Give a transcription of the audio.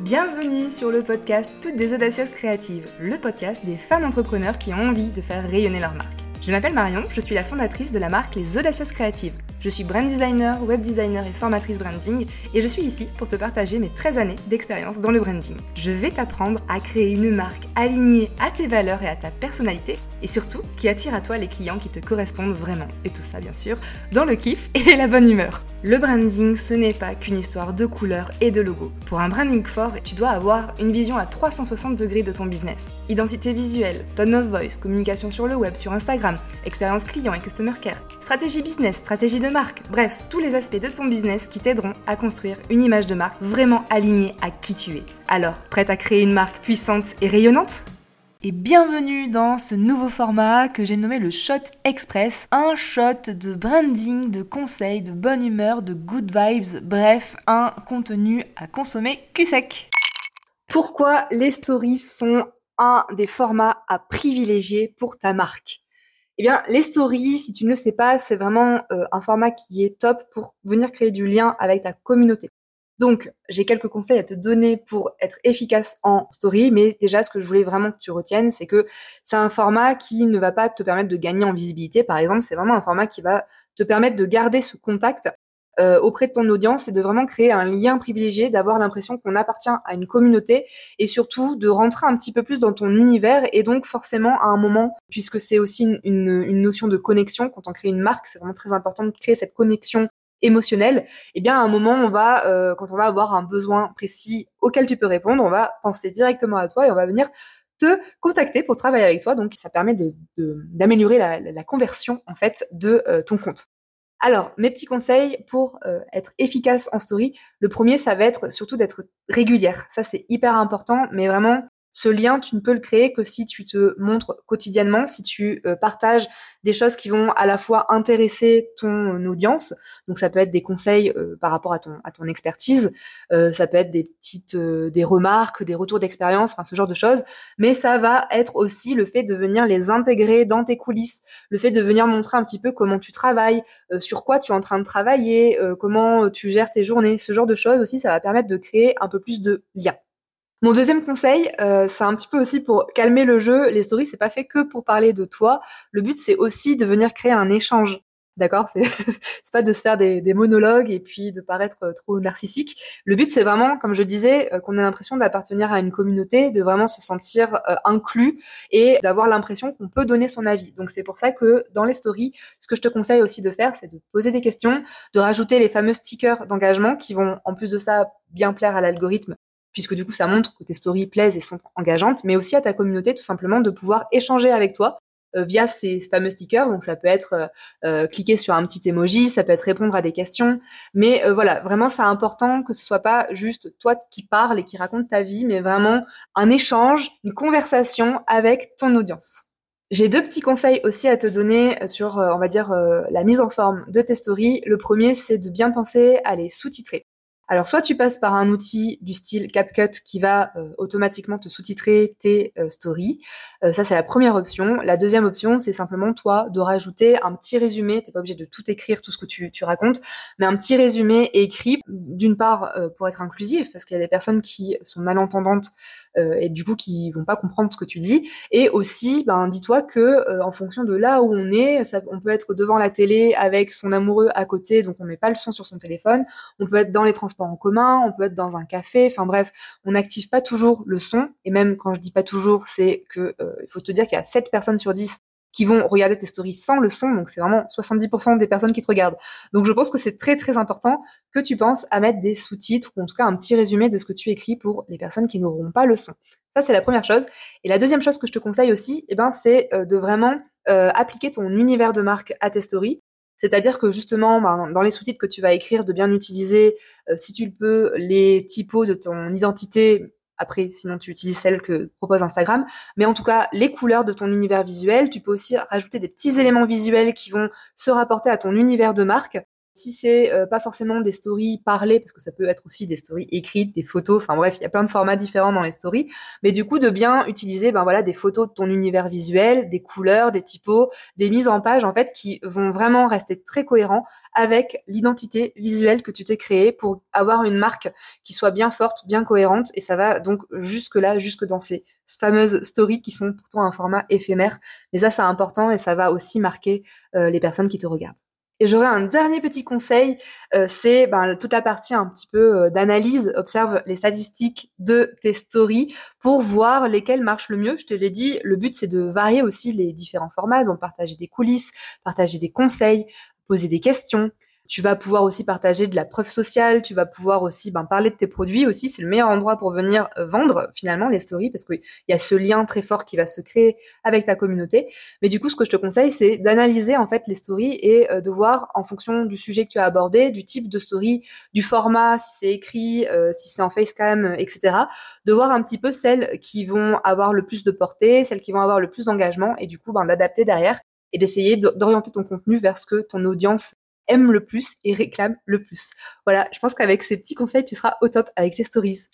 Bienvenue sur le podcast Toutes des audacieuses créatives, le podcast des femmes entrepreneurs qui ont envie de faire rayonner leur marque. Je m'appelle Marion, je suis la fondatrice de la marque Les Audacieuses Créatives. Je suis brand designer, web designer et formatrice branding et je suis ici pour te partager mes 13 années d'expérience dans le branding. Je vais t'apprendre à créer une marque alignée à tes valeurs et à ta personnalité et surtout qui attire à toi les clients qui te correspondent vraiment. Et tout ça bien sûr dans le kiff et la bonne humeur. Le branding, ce n'est pas qu'une histoire de couleurs et de logos. Pour un branding fort, tu dois avoir une vision à 360 degrés de ton business. Identité visuelle, tone of voice, communication sur le web, sur Instagram, expérience client et customer care, stratégie business, stratégie de marque, bref, tous les aspects de ton business qui t'aideront à construire une image de marque vraiment alignée à qui tu es. Alors, prête à créer une marque puissante et rayonnante? Et bienvenue dans ce nouveau format que j'ai nommé le Shot Express. Un shot de branding, de conseils, de bonne humeur, de good vibes, bref, un contenu à consommer cul sec. Pourquoi les stories sont un des formats à privilégier pour ta marque? Eh bien, les stories, si tu ne le sais pas, c'est vraiment euh, un format qui est top pour venir créer du lien avec ta communauté. Donc, j'ai quelques conseils à te donner pour être efficace en story, mais déjà, ce que je voulais vraiment que tu retiennes, c'est que c'est un format qui ne va pas te permettre de gagner en visibilité, par exemple, c'est vraiment un format qui va te permettre de garder ce contact euh, auprès de ton audience et de vraiment créer un lien privilégié, d'avoir l'impression qu'on appartient à une communauté et surtout de rentrer un petit peu plus dans ton univers et donc forcément à un moment, puisque c'est aussi une, une, notion de connexion, quand on crée une marque, c'est vraiment très important de créer cette connexion émotionnel, eh bien à un moment on va, euh, quand on va avoir un besoin précis auquel tu peux répondre, on va penser directement à toi et on va venir te contacter pour travailler avec toi. Donc ça permet de, d'améliorer la, la, conversion en fait de euh, ton compte. Alors, mes petits conseils pour euh, être efficace en story. Le premier, ça va être surtout d'être régulière. Ça, c'est hyper important, mais vraiment ce lien, tu ne peux le créer que si tu te montres quotidiennement, si tu euh, partages des choses qui vont à la fois intéresser ton audience. Donc ça peut être des conseils euh, par rapport à ton expertise, euh, ça peut être des petites des remarques, des retours d'expérience, enfin ce genre de choses. Mais ça va être aussi le fait de venir les intégrer dans tes coulisses, le fait de venir montrer un petit peu comment tu travailles, sur quoi tu es en train de travailler, comment tu gères tes journées, ce genre de choses aussi, ça va permettre de créer un peu plus de liens. Mon deuxième conseil, euh, c'est un petit peu aussi pour calmer le jeu. Les stories, c'est pas fait que pour parler de toi. Le but, c'est aussi de venir créer un échange. D'accord? C'est pas de se faire des, monologues et puis de paraître euh, trop narcissique. Le but, c'est vraiment, comme je disais, euh, qu'on ait l'impression d'appartenir à une communauté, de vraiment se sentir inclus et d'avoir l'impression qu'on peut donner son avis. Donc c'est pour ça que dans les stories, ce que je te conseille aussi de faire, c'est de poser des questions, de rajouter les fameux stickers d'engagement qui vont, en plus de ça, bien plaire à l'algorithme puisque du coup ça montre que tes stories plaisent et sont engageantes, mais aussi à ta communauté tout simplement de pouvoir échanger avec toi euh, via ces fameux stickers. Donc ça peut être euh, euh, cliquer sur un petit emoji, ça peut être répondre à des questions, mais voilà, vraiment c'est important que ce soit pas juste toi qui parles et qui raconte ta vie, mais vraiment un échange, une conversation avec ton audience. J'ai deux petits conseils aussi à te donner sur, on va dire, la mise en forme de tes stories. Le premier, c'est de bien penser à les sous-titrer. Alors soit tu passes par un outil du style CapCut qui va euh, automatiquement te sous-titrer tes euh, stories. Euh, ça c'est la première option. La deuxième option c'est simplement toi de rajouter un petit résumé. T'es pas obligé de tout écrire tout ce que tu, tu racontes, mais un petit résumé écrit d'une part pour être inclusif parce qu'il y a des personnes qui sont malentendantes et du coup qui vont pas comprendre ce que tu dis. Et aussi ben dis-toi que en fonction de là où on est, ça, on peut être devant la télé avec son amoureux à côté donc on met pas le son sur son téléphone. On peut être dans les transports en commun, on peut être dans un café, enfin bref, on n'active pas toujours le son. Et même quand je dis pas toujours, c'est que euh, il faut te dire qu'il y a 7 personnes sur 10 qui vont regarder tes stories sans le son, donc c'est vraiment 70% des personnes qui te regardent. Donc je pense que c'est très très important que tu penses à mettre des sous-titres ou en tout cas un petit résumé de ce que tu écris pour les personnes qui n'auront pas le son. Ça c'est la première chose. Et la deuxième chose que je te conseille aussi, eh ben c'est euh, de vraiment euh, appliquer ton univers de marque à tes stories. C'est-à-dire que justement, ben, dans les sous-titres que tu vas écrire, de bien utiliser, euh, si tu le peux, les typos de ton identité. Après, sinon tu utilises celle que propose Instagram. Mais en tout cas, les couleurs de ton univers visuel. Tu peux aussi rajouter des petits éléments visuels qui vont se rapporter à ton univers de marque. Si c'est euh, pas forcément des stories parlées, parce que ça peut être aussi des stories écrites, des photos, enfin bref, il y a plein de formats différents dans les stories, mais du coup de bien utiliser ben voilà des photos de ton univers visuel, des couleurs, des typos, des mises en page en fait qui vont vraiment rester très cohérents avec l'identité visuelle que tu t'es créée pour avoir une marque qui soit bien forte, bien cohérente et ça va donc jusque là, jusque dans ces fameuses stories qui sont pourtant un format éphémère. Mais ça c'est important et ça va aussi marquer euh, les personnes qui te regardent. Et j'aurais un dernier petit conseil, euh, c'est ben, toute la partie un petit peu euh, d'analyse. Observe les statistiques de tes stories pour voir lesquelles marchent le mieux. Je te l'ai dit, le but c'est de varier aussi les différents formats, donc partager des coulisses, partager des conseils, poser des questions. Tu vas pouvoir aussi partager de la preuve sociale, tu vas pouvoir aussi ben, parler de tes produits aussi. C'est le meilleur endroit pour venir euh, vendre finalement les stories parce qu'il y a ce lien très fort qui va se créer avec ta communauté. Mais du coup, ce que je te conseille, c'est d'analyser en fait les stories et euh, de voir en fonction du sujet que tu as abordé, du type de story, du format, si c'est écrit, euh, si c'est en facecam, etc. De voir un petit peu celles qui vont avoir le plus de portée, celles qui vont avoir le plus d'engagement et du coup ben, d'adapter derrière et d'essayer d'orienter ton contenu vers ce que ton audience aime le plus et réclame le plus. Voilà, je pense qu'avec ces petits conseils, tu seras au top avec tes stories.